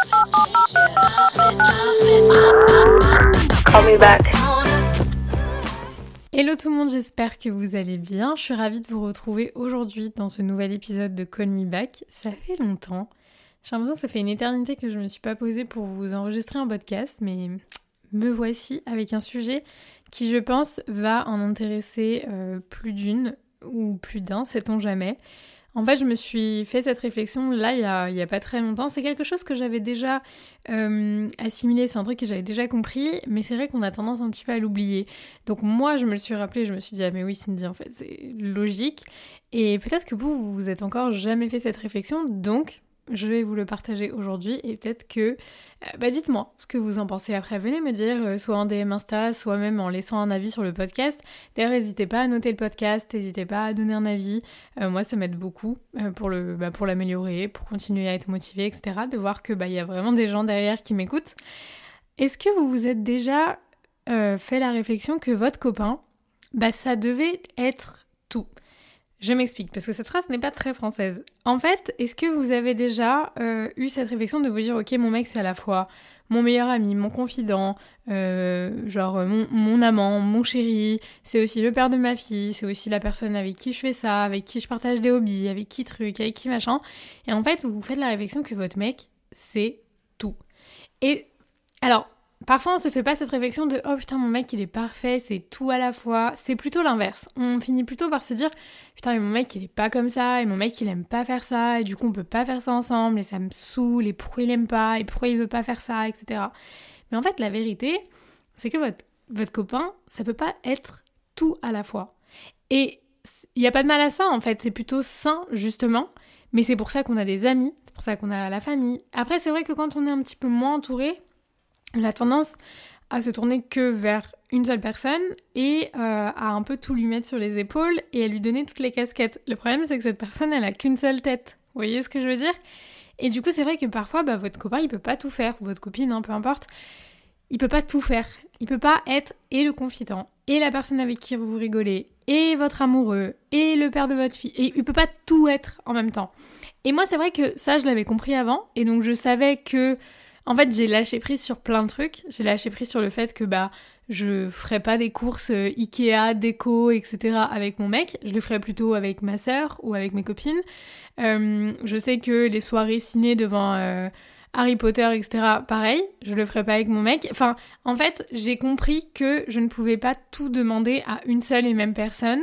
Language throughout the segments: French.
Call me. Hello tout le monde, j'espère que vous allez bien. Je suis ravie de vous retrouver aujourd'hui dans ce nouvel épisode de Call Me Back. Ça fait longtemps. J'ai l'impression que ça fait une éternité que je ne me suis pas posée pour vous enregistrer un podcast, mais me voici avec un sujet qui, je pense, va en intéresser euh, plus d'une ou plus d'un, sait-on jamais. En fait, je me suis fait cette réflexion là, il n'y a, pas très longtemps. C'est quelque chose que j'avais déjà euh, assimilé, c'est un truc que j'avais déjà compris, mais c'est vrai qu'on a tendance un petit peu à l'oublier. Donc moi, je me le suis rappelé, je me suis dit, ah mais oui Cindy, en fait, c'est logique. Et peut-être que vous, vous vous êtes encore jamais fait cette réflexion, donc je vais vous le partager aujourd'hui et peut-être que... Euh, bah dites-moi ce que vous en pensez après. Venez me dire, euh, soit en DM Insta, soit même en laissant un avis sur le podcast. D'ailleurs, n'hésitez pas à noter le podcast, n'hésitez pas à donner un avis. Euh, moi, ça m'aide beaucoup pour, le, bah, pour l'améliorer, pour continuer à être motivé, etc. De voir que bah, y a vraiment des gens derrière qui m'écoutent. Est-ce que vous vous êtes déjà fait la réflexion que votre copain, bah, ça devait être tout? Je m'explique, parce que cette phrase n'est pas très française. En fait, est-ce que vous avez déjà euh, eu cette réflexion de vous dire, ok, mon mec, c'est à la fois mon meilleur ami, mon confident, euh, genre mon, amant, mon chéri, c'est aussi le père de ma fille, c'est aussi la personne avec qui je fais ça, avec qui je partage des hobbies, avec qui truc, avec qui machin. Et en fait, vous faites la réflexion que votre mec, c'est tout. Et alors, Parfois, on se fait pas cette réflexion de oh putain, mon mec il est parfait, c'est tout à la fois. C'est plutôt l'inverse. On finit plutôt par se dire putain, mais mon mec il est pas comme ça, et mon mec il aime pas faire ça, et du coup on peut pas faire ça ensemble, et ça me saoule, et pourquoi il aime pas, et pourquoi il veut pas faire ça, etc. Mais en fait, la vérité, c'est que votre, votre copain, ça peut pas être tout à la fois. Et il y a pas de mal à ça en fait, c'est plutôt sain justement. Mais c'est pour ça qu'on a des amis, c'est pour ça qu'on a la famille. Après, c'est vrai que quand on est un petit peu moins entouré, on a tendance à se tourner que vers une seule personne et euh, à un peu tout lui mettre sur les épaules et à lui donner toutes les casquettes. Le problème, c'est que cette personne, elle a qu'une seule tête. Vous voyez ce que je veux dire? Et du coup, c'est vrai que parfois, bah, votre copain, il peut pas tout faire, ou votre copine, hein, peu importe, il peut pas tout faire. Il peut pas être et le confident, et la personne avec qui vous rigolez, et votre amoureux, et le père de votre fille. Et il peut pas tout être en même temps. Et moi, c'est vrai que ça, je l'avais compris avant, et donc je savais que en fait, j'ai lâché prise sur plein de trucs. J'ai lâché prise sur le fait que bah je ferais pas des courses euh, Ikea, déco, etc. avec mon mec. Je le ferais plutôt avec ma sœur ou avec mes copines. Euh, je sais que les soirées ciné devant euh, Harry Potter, etc. Pareil, je le ferais pas avec mon mec. Enfin, en fait, j'ai compris que je ne pouvais pas tout demander à une seule et même personne.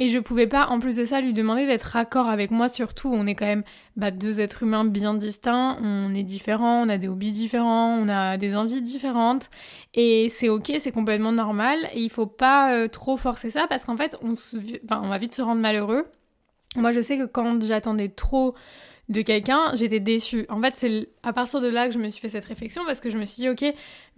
Et je pouvais pas, en plus de ça, lui demander d'être raccord avec moi. Surtout, on est quand même bah, deux êtres humains bien distincts. On est différents, on a des hobbies différents, on a des envies différentes. Et c'est ok, c'est complètement normal. Et il faut pas euh, trop forcer ça parce qu'en fait, on, va vite se rendre malheureux. Moi, je sais que quand j'attendais trop de quelqu'un, j'étais déçue. En fait, c'est à partir de là que je me suis fait cette réflexion parce que je me suis dit, ok,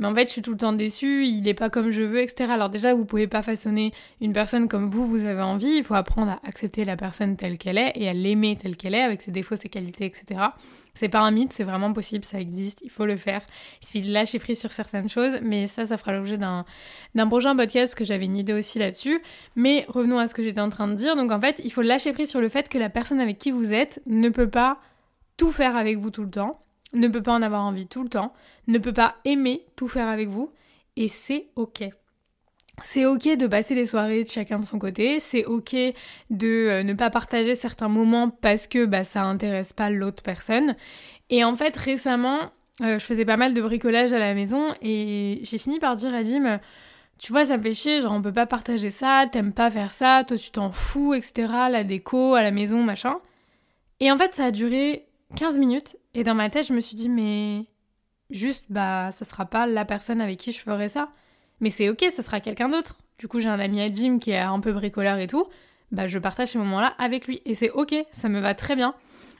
mais en fait, je suis tout le temps déçue, il n'est pas comme je veux, etc. Alors déjà, vous pouvez pas façonner une personne comme vous, vous avez envie, il faut apprendre à accepter la personne telle qu'elle est et à l'aimer telle qu'elle est, avec ses défauts, ses qualités, etc. C'est pas un mythe, c'est vraiment possible, ça existe, il faut le faire. Il suffit de lâcher prise sur certaines choses, mais ça, ça fera l'objet d'un, d'un prochain podcast, que j'avais une idée aussi là-dessus. Mais revenons à ce que j'étais en train de dire. Donc en fait, il faut lâcher prise sur le fait que la personne avec qui vous êtes ne peut pas tout faire avec vous tout le temps, ne peut pas en avoir envie tout le temps, ne peut pas aimer tout faire avec vous, et c'est ok. C'est ok de passer les soirées de chacun de son côté, c'est ok de euh, ne pas partager certains moments parce que bah, ça intéresse pas l'autre personne. Et en fait, récemment, euh, je faisais pas mal de bricolage à la maison et j'ai fini par dire à Dim, tu vois, ça me fait chier, genre on peut pas partager ça, t'aimes pas faire ça, toi tu t'en fous, etc. La déco, à la maison, machin. Et en fait, ça a duré 15 minutes et dans ma tête, je me suis dit, mais juste, bah, ça sera pas la personne avec qui je ferai ça. Mais c'est ok, ça sera quelqu'un d'autre. Du coup, j'ai un ami à Jim qui est un peu bricoleur et tout. Bah, je partage ces moments-là avec lui. Et c'est ok, ça me va très bien.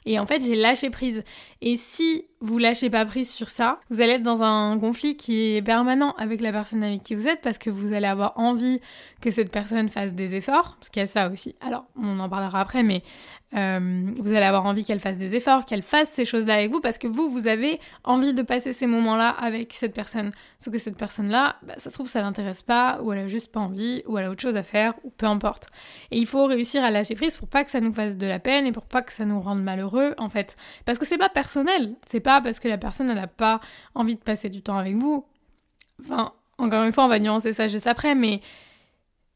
Et en fait, j'ai lâché prise. Et si vous lâchez pas prise sur ça, vous allez être dans un conflit qui est permanent avec la personne avec qui vous êtes parce que vous allez avoir envie que cette personne fasse des efforts, parce qu'il y a ça aussi. Alors, on en parlera après, mais euh, vous allez avoir envie qu'elle fasse des efforts, qu'elle fasse ces choses-là avec vous parce que vous, vous avez envie de passer ces moments-là avec cette personne. Sauf que cette personne-là, bah, ça se trouve, ça l'intéresse pas, ou elle a juste pas envie, ou elle a autre chose à faire, ou peu importe. Et il faut réussir à lâcher prise pour pas que ça nous fasse de la peine et pour pas que ça nous rende malheureux, en fait. Parce que c'est pas personnel, c'est pas parce que la personne n'a pas envie de passer du temps avec vous. Enfin, encore une fois, on va nuancer ça juste après, mais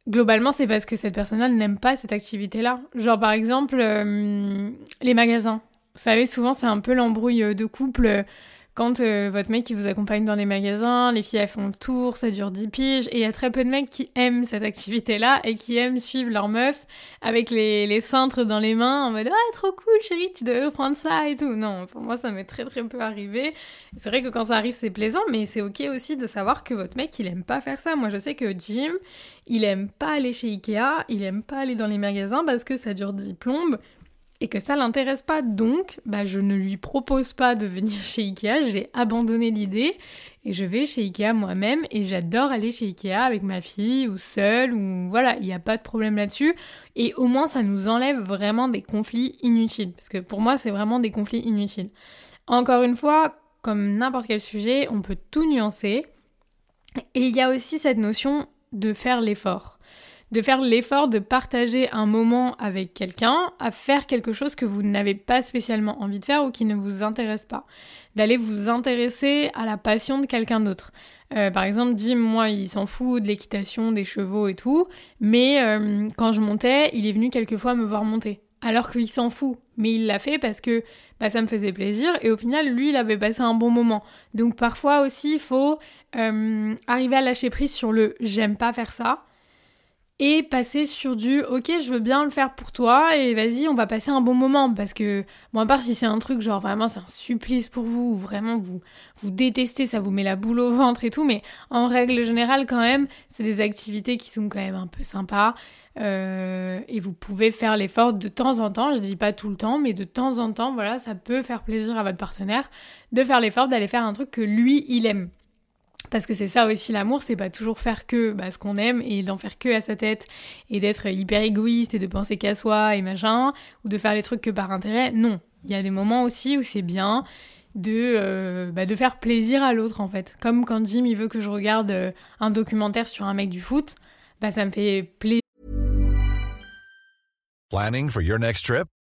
globalement, c'est parce que cette personne-là n'aime pas cette activité-là. Genre, par exemple, euh, les magasins. Vous savez, souvent, c'est un peu l'embrouille de couple quand euh, votre mec qui vous accompagne dans les magasins, les filles elles font le tour, ça dure 10 piges, et il y a très peu de mecs qui aiment cette activité-là et qui aiment suivre leur meuf avec les, les cintres dans les mains en mode Ah, trop cool chérie, tu devrais prendre ça et tout. Non, pour moi ça m'est très très peu arrivé. C'est vrai que quand ça arrive c'est plaisant, mais c'est ok aussi de savoir que votre mec il aime pas faire ça. Moi je sais que Jim, il aime pas aller chez Ikea, il aime pas aller dans les magasins parce que ça dure 10 plombes et que ça l'intéresse pas. Donc, bah, je ne lui propose pas de venir chez Ikea, j'ai abandonné l'idée et je vais chez Ikea moi-même et j'adore aller chez Ikea avec ma fille ou seule ou voilà, il n'y a pas de problème là-dessus. Et au moins, ça nous enlève vraiment des conflits inutiles parce que pour moi, c'est vraiment des conflits inutiles. Encore une fois, comme n'importe quel sujet, on peut tout nuancer. Et il y a aussi cette notion de faire l'effort de faire l'effort de partager un moment avec quelqu'un, à faire quelque chose que vous n'avez pas spécialement envie de faire ou qui ne vous intéresse pas. D'aller vous intéresser à la passion de quelqu'un d'autre. Euh, par exemple, Dim, moi, il s'en fout de l'équitation, des chevaux et tout, mais euh, quand je montais, il est venu quelquefois me voir monter. Alors qu'il s'en fout, mais il l'a fait parce que bah, ça me faisait plaisir et au final, lui, il avait passé un bon moment. Donc parfois aussi, il faut euh, arriver à lâcher prise sur le j'aime pas faire ça et passer sur du ok je veux bien le faire pour toi et vas-y on va passer un bon moment. Parce que bon à part si c'est un truc genre vraiment c'est un supplice pour vous ou vraiment vous vous détestez ça vous met la boule au ventre et tout mais en règle générale quand même c'est des activités qui sont quand même un peu sympas euh, et vous pouvez faire l'effort de temps en temps je dis pas tout le temps mais de temps en temps voilà ça peut faire plaisir à votre partenaire de faire l'effort d'aller faire un truc que lui il aime parce que c'est ça aussi l'amour, c'est pas toujours faire que bah, ce qu'on aime et d'en faire que à sa tête et d'être hyper égoïste et de penser qu'à soi et machin, ou de faire les trucs que par intérêt. Non, il y a des moments aussi où c'est bien de, euh, bah, de faire plaisir à l'autre en fait. Comme quand Jim il veut que je regarde euh, un documentaire sur un mec du foot, bah ça me fait plaisir. Planning for your next trip?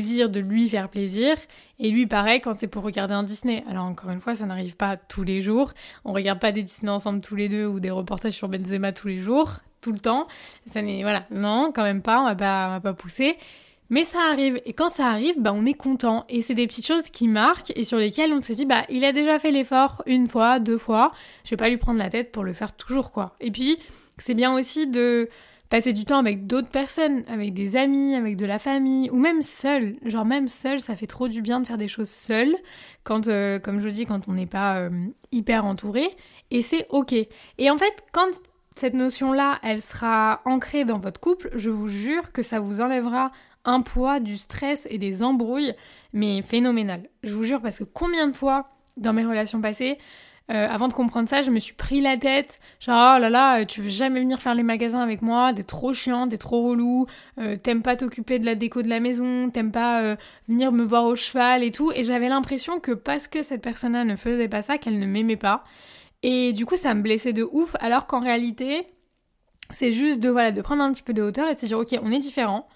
De lui faire plaisir. Et lui, pareil, quand c'est pour regarder un Disney. Alors, encore une fois, ça n'arrive pas tous les jours. On regarde pas des Disney ensemble tous les deux ou des reportages sur Benzema tous les jours, tout le temps. Ça n'est, voilà, non, quand même pas, on va pas, on va pas pousser. Mais ça arrive. Et quand ça arrive, bah, on est content. Et c'est des petites choses qui marquent et sur lesquelles on se dit, bah, il a déjà fait l'effort une fois, deux fois. Je vais pas lui prendre la tête pour le faire toujours, quoi. Et puis, c'est bien aussi de, passer du temps avec d'autres personnes, avec des amis, avec de la famille, ou même seul. Genre même seul, ça fait trop du bien de faire des choses seul, quand, euh, comme je dis, quand on n'est pas euh, hyper entouré, et c'est ok. Et en fait, quand cette notion-là, elle sera ancrée dans votre couple, je vous jure que ça vous enlèvera un poids, du stress et des embrouilles, mais phénoménal. Je vous jure parce que combien de fois dans mes relations passées, euh, avant de comprendre ça, je me suis pris la tête. Genre, oh là là, euh, tu veux jamais venir faire les magasins avec moi, t'es trop chiant, t'es trop relou, euh, t'aimes pas t'occuper de la déco de la maison, t'aimes pas venir me voir au cheval et tout. Et j'avais l'impression que parce que cette personne-là ne faisait pas ça, qu'elle ne m'aimait pas. Et du coup, ça me blessait de ouf, alors qu'en réalité, c'est juste de, voilà, de prendre un petit peu de hauteur et de se dire, ok, on est différents.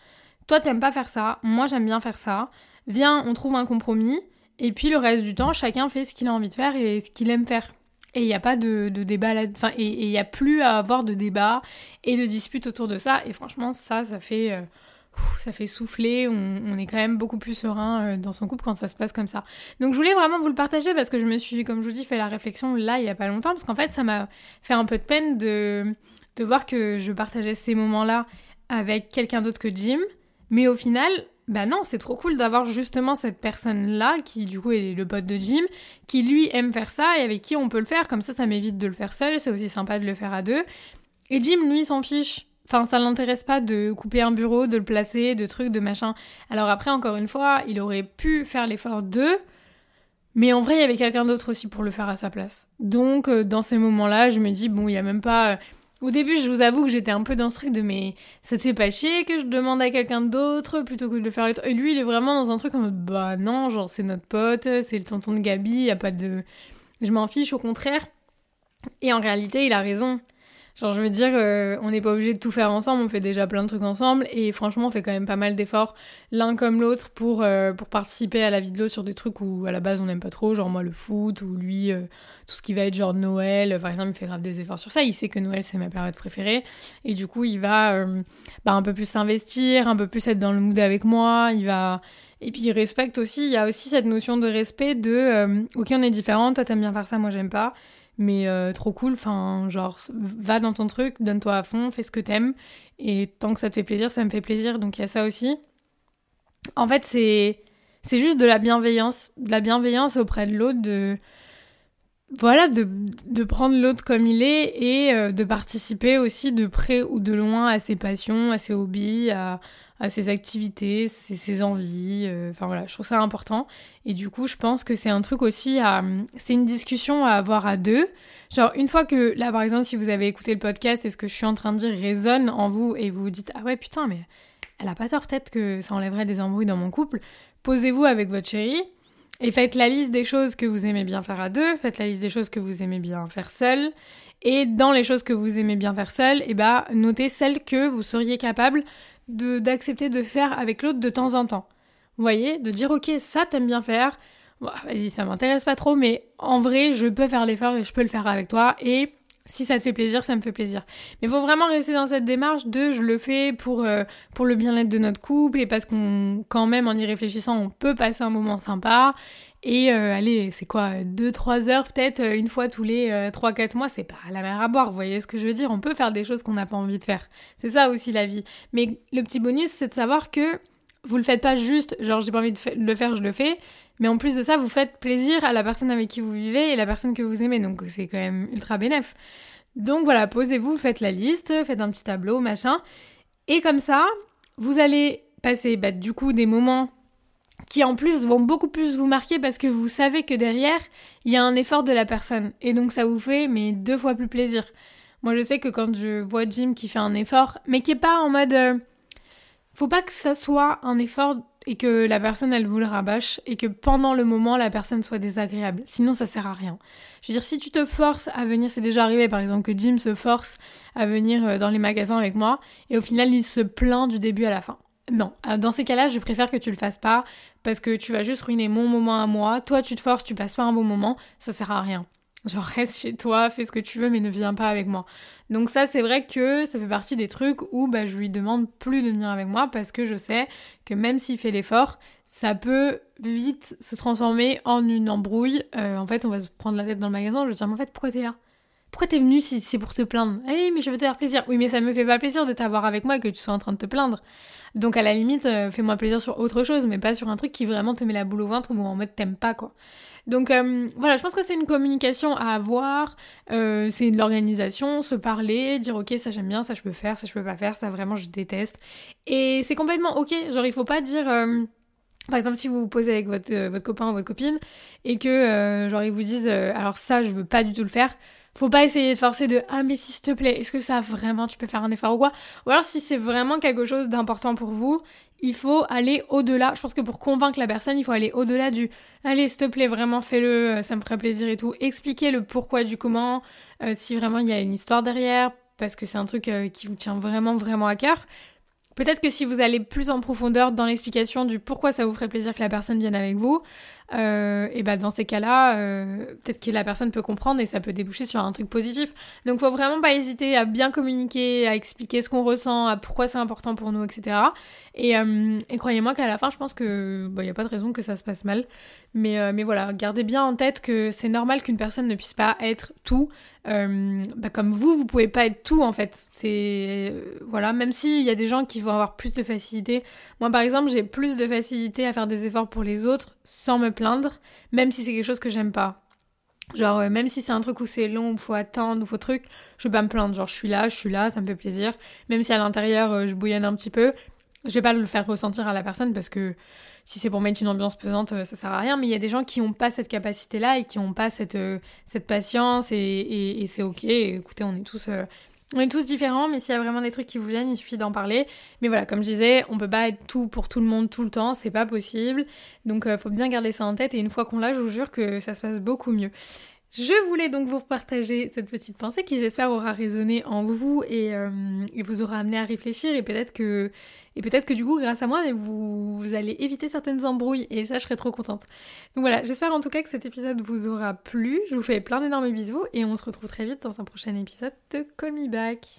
Toi, t'aimes pas faire ça, moi, j'aime bien faire ça. Viens, on trouve un compromis. Et puis le reste du temps, chacun fait ce qu'il a envie de faire et ce qu'il aime faire. Et il n'y a pas de, là, enfin, et il n'y a plus à avoir de débat et de dispute autour de ça. Et franchement, ça, ça fait, euh, ça fait souffler, on, est quand même beaucoup plus serein euh, dans son couple quand ça se passe comme ça. Donc je voulais vraiment vous le partager parce que je me suis, comme je vous dis, fait la réflexion là il y a pas longtemps, parce qu'en fait ça m'a fait un peu de peine de, de voir que je partageais ces moments-là avec quelqu'un d'autre que Jim, mais au final, bah non, c'est trop cool d'avoir justement cette personne-là, qui du coup est le pote de Jim, qui lui aime faire ça et avec qui on peut le faire, comme ça ça m'évite de le faire seul, c'est aussi sympa de le faire à deux. Et Jim, lui, s'en fiche. Enfin, ça l'intéresse pas de couper un bureau, de le placer, de trucs, de machin. Alors après, encore une fois, il aurait pu faire l'effort d'eux, mais en vrai, il y avait quelqu'un d'autre aussi pour le faire à sa place. Donc, euh, dans ces moments-là, je me dis, bon, il y a même pas... Au début, je vous avoue que j'étais un peu dans ce truc de mais ça te fait pas chier que je demande à quelqu'un d'autre plutôt que de le faire. Et lui, il est vraiment dans un truc en mode bah non, genre c'est notre pote, c'est le tonton de Gabi, y a pas de. Je m'en fiche, au contraire. Et en réalité, il a raison. Genre, je veux dire, euh, on n'est pas obligé de tout faire ensemble, on fait déjà plein de trucs ensemble, et franchement, on fait quand même pas mal d'efforts l'un comme l'autre pour, euh, pour participer à la vie de l'autre sur des trucs où à la base on n'aime pas trop, genre moi le foot, ou lui, euh, tout ce qui va être genre Noël, par exemple, il fait grave des efforts sur ça, il sait que Noël c'est ma période préférée, et du coup, il va bah, un peu plus s'investir, un peu plus être dans le mood avec moi, il va. Et puis il respecte aussi, il y a aussi cette notion de respect de ok on est différent, toi t'aimes bien faire ça, moi j'aime pas mais euh, trop cool, enfin, genre, va dans ton truc, donne-toi à fond, fais ce que t'aimes, et tant que ça te fait plaisir, ça me fait plaisir, donc il y a ça aussi. En fait, c'est, c'est juste de la bienveillance, de la bienveillance auprès de l'autre, de, voilà, de, de prendre l'autre comme il est, et euh, de participer aussi de près ou de loin à ses passions, à ses hobbies, à, à ses activités, ses, envies. Euh, enfin voilà, je trouve ça important. Et du coup, je pense que c'est un truc aussi à. C'est une discussion à avoir à deux. Genre, une fois que, là par exemple, si vous avez écouté le podcast et ce que je suis en train de dire résonne en vous et vous vous dites Ah ouais, putain, mais elle a pas tort, peut-être que ça enlèverait des embrouilles dans mon couple, posez-vous avec votre chérie. Et faites la liste des choses que vous aimez bien faire à deux, faites la liste des choses que vous aimez bien faire seul. Et dans les choses que vous aimez bien faire seul, et eh bah, notez celles que vous seriez capable d'accepter de, faire avec l'autre de temps en temps. Vous voyez De dire ok, ça t'aimes bien faire, vas-y, ça m'intéresse pas trop, mais en vrai, je peux faire l'effort et je peux le faire avec toi. Et si ça te fait plaisir, ça me fait plaisir. Mais il faut vraiment rester dans cette démarche de je le fais pour, euh, pour le bien-être de notre couple et parce qu'on, quand même, en y réfléchissant, on peut passer un moment sympa. Et euh, allez, c'est quoi 2-3 heures peut-être euh, une fois tous les 3-4 mois, c'est pas la mer à boire, vous voyez ce que je veux dire On peut faire des choses qu'on n'a pas envie de faire. C'est ça aussi la vie. Mais le petit bonus, c'est de savoir que vous le faites pas juste, genre j'ai pas envie de le faire, je le fais, mais en plus de ça, vous faites plaisir à la personne avec qui vous vivez et la personne que vous aimez, donc c'est quand même ultra bénéf. Donc voilà, posez-vous, faites la liste, faites un petit tableau, machin, et comme ça, vous allez passer bah, du coup des moments qui en plus vont beaucoup plus vous marquer parce que vous savez que derrière, il y a un effort de la personne, et donc ça vous fait mais deux fois plus plaisir. Moi je sais que quand je vois Jim qui fait un effort, mais qui est pas en mode... Euh, faut pas que ça soit un effort et que la personne elle vous le rabâche et que pendant le moment la personne soit désagréable. Sinon ça sert à rien. Je veux dire si tu te forces à venir, c'est déjà arrivé par exemple que Jim se force à venir euh, dans les magasins avec moi et au final il se plaint du début à la fin. Non, dans ces cas-là, je préfère que tu le fasses pas parce que tu vas juste ruiner mon moment à moi. Toi, tu te forces, tu passes pas un bon moment, ça sert à rien. Genre reste chez toi, fais ce que tu veux, mais ne viens pas avec moi. Donc ça, c'est vrai que ça fait partie des trucs où bah, je lui demande plus de venir avec moi parce que je sais que même s'il fait l'effort, ça peut vite se transformer en une embrouille. Euh, en fait, on va se prendre la tête dans le magasin. Je vais dire, mais en fait, pourquoi t'es là? Pourquoi t'es venu si c'est pour te plaindre? Eh mais je veux te faire plaisir. Oui, mais ça me fait pas plaisir de t'avoir avec moi que tu sois en train de te plaindre. Donc à la limite, euh, fais-moi plaisir sur autre chose, mais pas sur un truc qui vraiment te met la boule au ventre ou en mode t'aimes pas quoi. Donc euh, voilà, je pense que c'est une communication à avoir, euh, c'est de l'organisation, se parler, dire ok ça j'aime bien, ça je peux faire, ça je peux pas faire, ça vraiment je déteste. Et c'est complètement ok, genre il faut pas dire... Par exemple, si vous vous posez avec votre, votre copain ou votre copine et que genre ils vous disent alors ça je veux pas du tout le faire, faut pas essayer de forcer de ah mais s'il te plaît, est-ce que ça vraiment tu peux faire un effort ou quoi? Ou alors si c'est vraiment quelque chose d'important pour vous, il faut aller au-delà. Je pense que pour convaincre la personne, il faut aller au-delà du allez, s'il te plaît, vraiment fais-le, euh, ça me ferait plaisir et tout. Expliquer le pourquoi du comment, euh, si vraiment il y a une histoire derrière, parce que c'est un truc euh, qui vous tient vraiment, vraiment à cœur. Peut-être que si vous allez plus en profondeur dans l'explication du pourquoi ça vous ferait plaisir que la personne vienne avec vous, euh, et bah dans ces cas-là, euh, peut-être que la personne peut comprendre et ça peut déboucher sur un truc positif. Donc faut vraiment pas hésiter à bien communiquer, à expliquer ce qu'on ressent, à pourquoi c'est important pour nous, etc. Et, euh, et croyez-moi qu'à la fin, je pense que il n'y a pas de raison que ça se passe mal. Mais, mais voilà, gardez bien en tête que c'est normal qu'une personne ne puisse pas être tout. Bah comme vous, vous pouvez pas être tout en fait. C'est voilà, même s'il y a des gens qui vont avoir plus de facilité. Moi par exemple, j'ai plus de facilité à faire des efforts pour les autres sans me plaindre, même si c'est quelque chose que j'aime pas. Genre, euh, même si c'est un truc où c'est long, où faut attendre, où faut truc, je vais pas me plaindre. Genre, je suis là, je suis là, ça me fait plaisir. Même si à l'intérieur, euh, je bouillonne un petit peu, je vais pas le faire ressentir à la personne parce que si c'est pour mettre une ambiance pesante, euh, ça sert à rien. Mais il y a des gens qui ont pas cette capacité-là et qui ont pas cette, cette patience et, et c'est ok. écoutez, on est tous on est tous différents, mais s'il y a vraiment des trucs qui vous viennent, il suffit d'en parler. Mais voilà, comme je disais, on peut pas être tout pour tout le monde tout le temps, c'est pas possible. Donc euh, faut bien garder ça en tête et une fois qu'on l'a, je vous jure que ça se passe beaucoup mieux. Je voulais donc vous partager cette petite pensée qui j'espère aura résonné en vous et, euh, vous aura amené à réfléchir et peut-être que et peut-être que du coup grâce à moi vous, allez éviter certaines embrouilles et ça je serais trop contente. Donc voilà, j'espère en tout cas que cet épisode vous aura plu. Je vous fais plein d'énormes bisous et on se retrouve très vite dans un prochain épisode de Call Me Back.